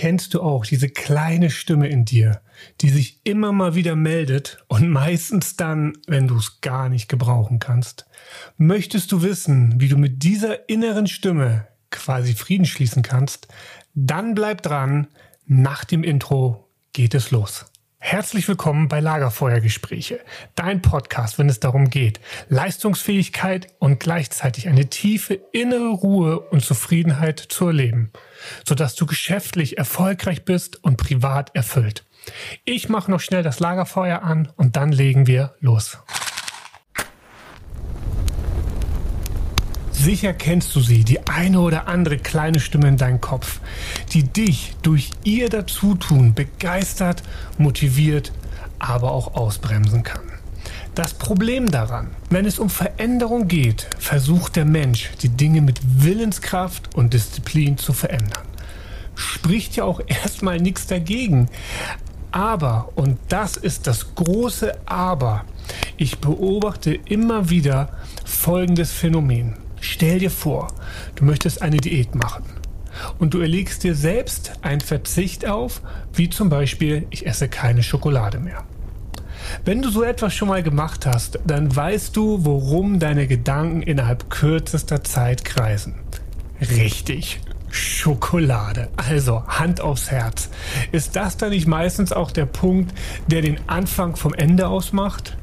kennst du auch diese kleine Stimme in dir, die sich immer mal wieder meldet und meistens dann, wenn du es gar nicht gebrauchen kannst? Möchtest du wissen, wie du mit dieser inneren Stimme quasi Frieden schließen kannst? Dann bleib dran. Nach dem Intro geht es los. Herzlich willkommen bei Lagerfeuergespräche, dein Podcast, wenn es darum geht, Leistungsfähigkeit und gleichzeitig eine tiefe innere Ruhe und Zufriedenheit zu erleben, sodass du geschäftlich erfolgreich bist und privat erfüllt. Ich mache noch schnell das Lagerfeuer an und dann legen wir los. Sicher kennst du sie, die eine oder andere kleine Stimme in deinem Kopf, die dich durch ihr Dazutun begeistert, motiviert, aber auch ausbremsen kann. Das Problem daran, wenn es um Veränderung geht, versucht der Mensch, die Dinge mit Willenskraft und Disziplin zu verändern. Spricht ja auch erstmal nichts dagegen. Aber, und das ist das große Aber, ich beobachte immer wieder folgendes Phänomen. Stell dir vor, du möchtest eine Diät machen und du erlegst dir selbst einen Verzicht auf, wie zum Beispiel, ich esse keine Schokolade mehr. Wenn du so etwas schon mal gemacht hast, dann weißt du, worum deine Gedanken innerhalb kürzester Zeit kreisen. Richtig, Schokolade. Also Hand aufs Herz. Ist das dann nicht meistens auch der Punkt, der den Anfang vom Ende ausmacht?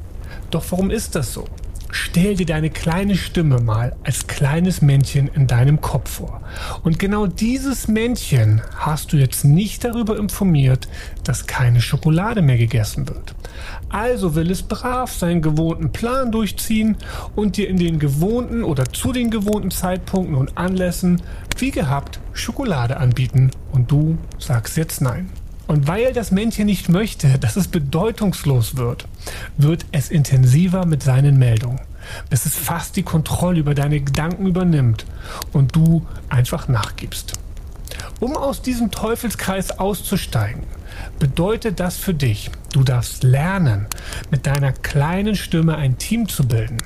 Doch warum ist das so? Stell dir deine kleine Stimme mal als kleines Männchen in deinem Kopf vor. Und genau dieses Männchen hast du jetzt nicht darüber informiert, dass keine Schokolade mehr gegessen wird. Also will es brav seinen gewohnten Plan durchziehen und dir in den gewohnten oder zu den gewohnten Zeitpunkten und Anlässen wie gehabt Schokolade anbieten und du sagst jetzt nein. Und weil das Männchen nicht möchte, dass es bedeutungslos wird, wird es intensiver mit seinen Meldungen, bis es fast die Kontrolle über deine Gedanken übernimmt und du einfach nachgibst. Um aus diesem Teufelskreis auszusteigen, bedeutet das für dich, du darfst lernen, mit deiner kleinen Stimme ein Team zu bilden,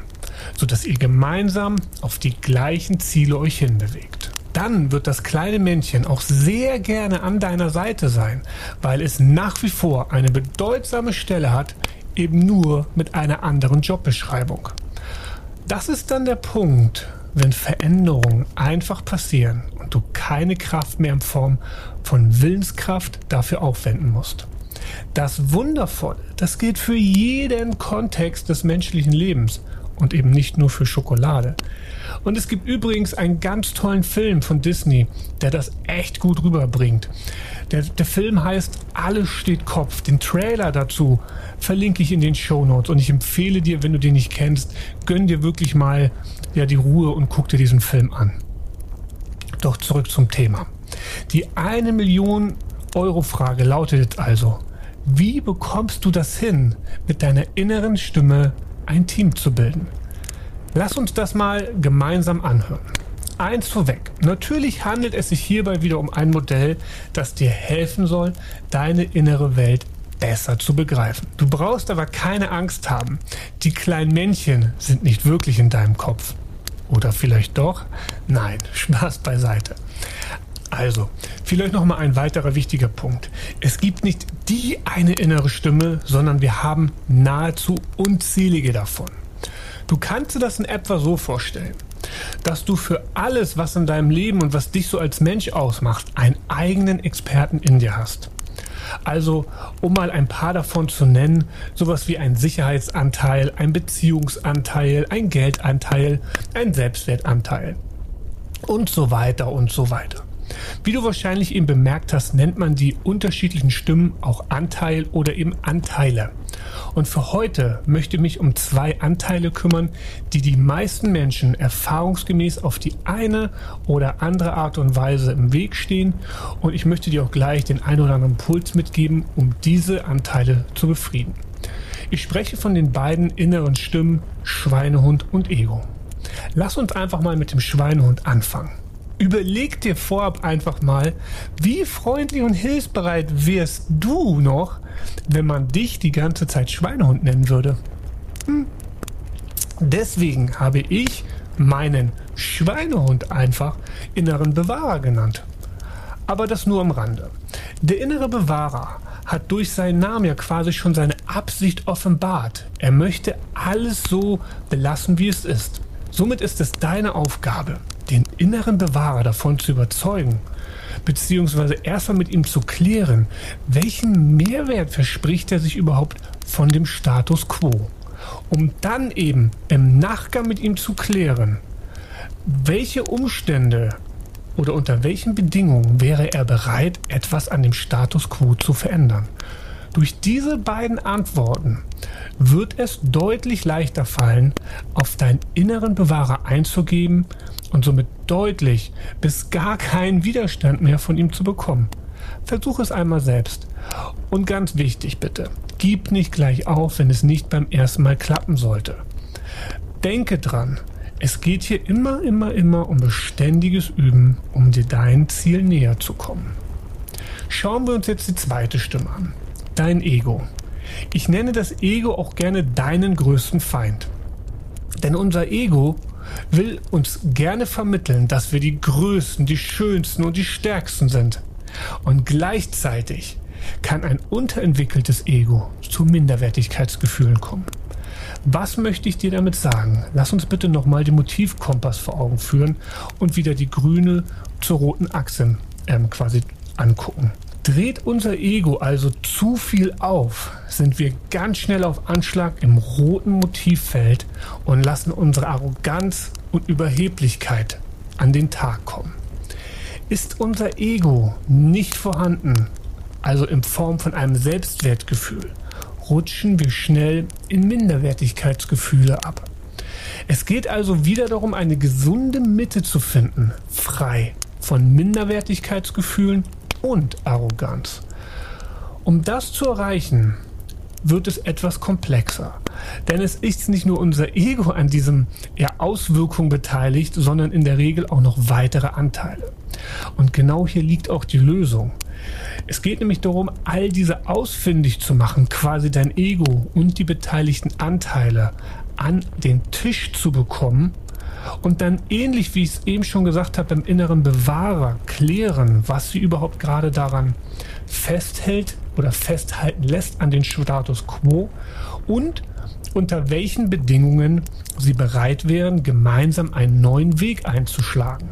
sodass ihr gemeinsam auf die gleichen Ziele euch hinbewegt dann wird das kleine Männchen auch sehr gerne an deiner Seite sein, weil es nach wie vor eine bedeutsame Stelle hat, eben nur mit einer anderen Jobbeschreibung. Das ist dann der Punkt, wenn Veränderungen einfach passieren und du keine Kraft mehr in Form von Willenskraft dafür aufwenden musst. Das Wundervolle, das gilt für jeden Kontext des menschlichen Lebens und eben nicht nur für Schokolade. Und es gibt übrigens einen ganz tollen Film von Disney, der das echt gut rüberbringt. Der, der Film heißt Alles steht Kopf. Den Trailer dazu verlinke ich in den Show Notes und ich empfehle dir, wenn du den nicht kennst, gönn dir wirklich mal ja, die Ruhe und guck dir diesen Film an. Doch zurück zum Thema. Die eine Million Euro Frage lautet also, wie bekommst du das hin, mit deiner inneren Stimme ein Team zu bilden? Lass uns das mal gemeinsam anhören. Eins vorweg. Natürlich handelt es sich hierbei wieder um ein Modell, das dir helfen soll, deine innere Welt besser zu begreifen. Du brauchst aber keine Angst haben. Die kleinen Männchen sind nicht wirklich in deinem Kopf. Oder vielleicht doch? Nein, Spaß beiseite. Also, vielleicht noch mal ein weiterer wichtiger Punkt. Es gibt nicht die eine innere Stimme, sondern wir haben nahezu unzählige davon. Du kannst dir das in etwa so vorstellen, dass du für alles, was in deinem Leben und was dich so als Mensch ausmacht, einen eigenen Experten in dir hast. Also, um mal ein paar davon zu nennen, sowas wie ein Sicherheitsanteil, ein Beziehungsanteil, ein Geldanteil, ein Selbstwertanteil und so weiter und so weiter. Wie du wahrscheinlich eben bemerkt hast, nennt man die unterschiedlichen Stimmen auch Anteil oder eben Anteile. Und für heute möchte ich mich um zwei Anteile kümmern, die die meisten Menschen erfahrungsgemäß auf die eine oder andere Art und Weise im Weg stehen. Und ich möchte dir auch gleich den einen oder anderen Impuls mitgeben, um diese Anteile zu befrieden. Ich spreche von den beiden inneren Stimmen Schweinehund und Ego. Lass uns einfach mal mit dem Schweinehund anfangen. Überleg dir vorab einfach mal, wie freundlich und hilfsbereit wärst du noch, wenn man dich die ganze Zeit Schweinehund nennen würde. Hm. Deswegen habe ich meinen Schweinehund einfach inneren Bewahrer genannt. Aber das nur am Rande. Der innere Bewahrer hat durch seinen Namen ja quasi schon seine Absicht offenbart. Er möchte alles so belassen, wie es ist. Somit ist es deine Aufgabe, den inneren Bewahrer davon zu überzeugen, beziehungsweise erstmal mit ihm zu klären, welchen Mehrwert verspricht er sich überhaupt von dem Status quo, um dann eben im Nachgang mit ihm zu klären, welche Umstände oder unter welchen Bedingungen wäre er bereit, etwas an dem Status quo zu verändern? Durch diese beiden Antworten wird es deutlich leichter fallen, auf deinen inneren Bewahrer einzugeben und somit deutlich bis gar keinen Widerstand mehr von ihm zu bekommen. Versuch es einmal selbst. Und ganz wichtig bitte, gib nicht gleich auf, wenn es nicht beim ersten Mal klappen sollte. Denke dran, es geht hier immer, immer, immer um beständiges Üben, um dir dein Ziel näher zu kommen. Schauen wir uns jetzt die zweite Stimme an. Dein Ego. Ich nenne das Ego auch gerne deinen größten Feind. Denn unser Ego will uns gerne vermitteln, dass wir die Größten, die Schönsten und die Stärksten sind. Und gleichzeitig kann ein unterentwickeltes Ego zu Minderwertigkeitsgefühlen kommen. Was möchte ich dir damit sagen? Lass uns bitte nochmal den Motivkompass vor Augen führen und wieder die grüne zur roten Achse ähm, quasi angucken. Dreht unser Ego also zu viel auf, sind wir ganz schnell auf Anschlag im roten Motivfeld und lassen unsere Arroganz und Überheblichkeit an den Tag kommen. Ist unser Ego nicht vorhanden, also in Form von einem Selbstwertgefühl, rutschen wir schnell in Minderwertigkeitsgefühle ab. Es geht also wieder darum, eine gesunde Mitte zu finden, frei von Minderwertigkeitsgefühlen und Arroganz. Um das zu erreichen, wird es etwas komplexer. Denn es ist nicht nur unser Ego an diesem ja, Auswirkung beteiligt, sondern in der Regel auch noch weitere Anteile. Und genau hier liegt auch die Lösung. Es geht nämlich darum, all diese ausfindig zu machen, quasi dein Ego und die beteiligten Anteile an den Tisch zu bekommen und dann ähnlich wie ich es eben schon gesagt habe, beim inneren Bewahrer klären, was sie überhaupt gerade daran festhält oder festhalten lässt an den Status quo und unter welchen Bedingungen sie bereit wären, gemeinsam einen neuen Weg einzuschlagen.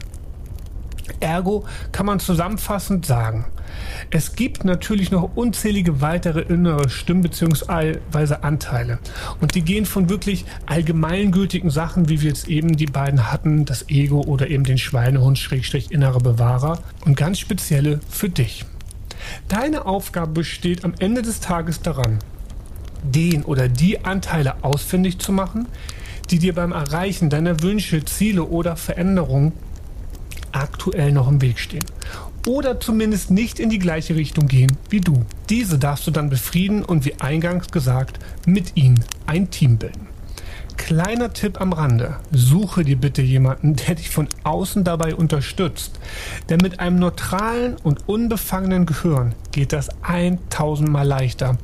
Ergo kann man zusammenfassend sagen, es gibt natürlich noch unzählige weitere innere Stimmen bzw. Anteile. Und die gehen von wirklich allgemeingültigen Sachen, wie wir jetzt eben die beiden hatten, das Ego oder eben den Schweinehund Schrägstrich innere Bewahrer und ganz spezielle für dich. Deine Aufgabe besteht am Ende des Tages daran, den oder die Anteile ausfindig zu machen, die dir beim Erreichen deiner Wünsche, Ziele oder Veränderungen aktuell noch im Weg stehen. Oder zumindest nicht in die gleiche Richtung gehen wie du. Diese darfst du dann befrieden und wie eingangs gesagt, mit ihnen ein Team bilden. Kleiner Tipp am Rande. Suche dir bitte jemanden, der dich von außen dabei unterstützt. Denn mit einem neutralen und unbefangenen Gehirn geht das 1000 Mal leichter.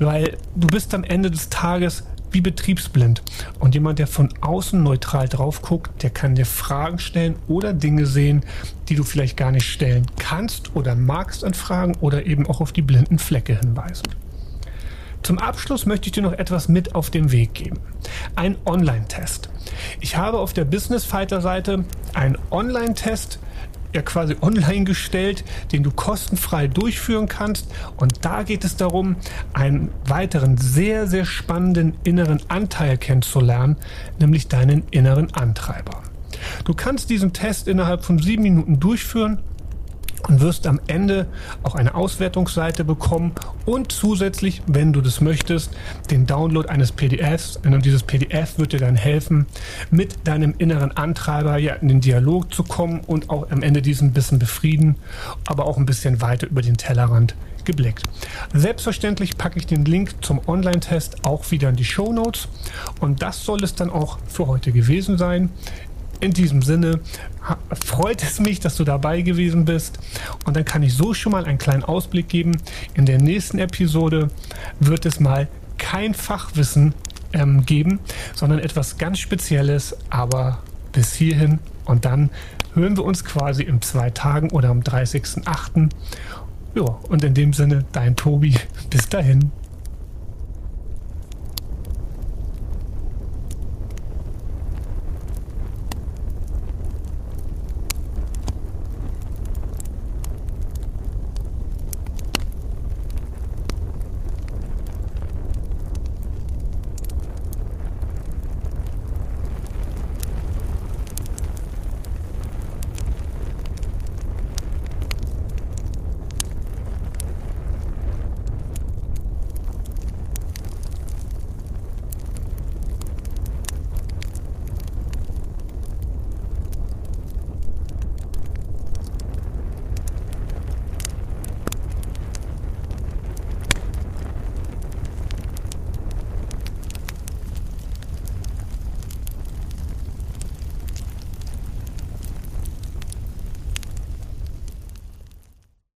Weil du bist am Ende des Tages wie betriebsblind. Und jemand, der von außen neutral drauf guckt, der kann dir Fragen stellen oder Dinge sehen, die du vielleicht gar nicht stellen kannst oder magst an Fragen oder eben auch auf die blinden Flecke hinweisen. Zum Abschluss möchte ich dir noch etwas mit auf den Weg geben. Ein Online-Test. Ich habe auf der Business Fighter Seite einen Online-Test ja quasi online gestellt, den du kostenfrei durchführen kannst. Und da geht es darum, einen weiteren sehr, sehr spannenden inneren Anteil kennenzulernen, nämlich deinen inneren Antreiber. Du kannst diesen Test innerhalb von sieben Minuten durchführen und wirst am Ende auch eine Auswertungsseite bekommen und zusätzlich, wenn du das möchtest, den Download eines PDFs. Und dieses PDF wird dir dann helfen, mit deinem inneren Antreiber ja in den Dialog zu kommen und auch am Ende diesen ein bisschen befrieden, aber auch ein bisschen weiter über den Tellerrand geblickt. Selbstverständlich packe ich den Link zum Online-Test auch wieder in die Show Notes und das soll es dann auch für heute gewesen sein. In diesem Sinne freut es mich, dass du dabei gewesen bist. Und dann kann ich so schon mal einen kleinen Ausblick geben. In der nächsten Episode wird es mal kein Fachwissen ähm, geben, sondern etwas ganz Spezielles. Aber bis hierhin und dann hören wir uns quasi in zwei Tagen oder am 30.08. Ja, und in dem Sinne, dein Tobi. Bis dahin.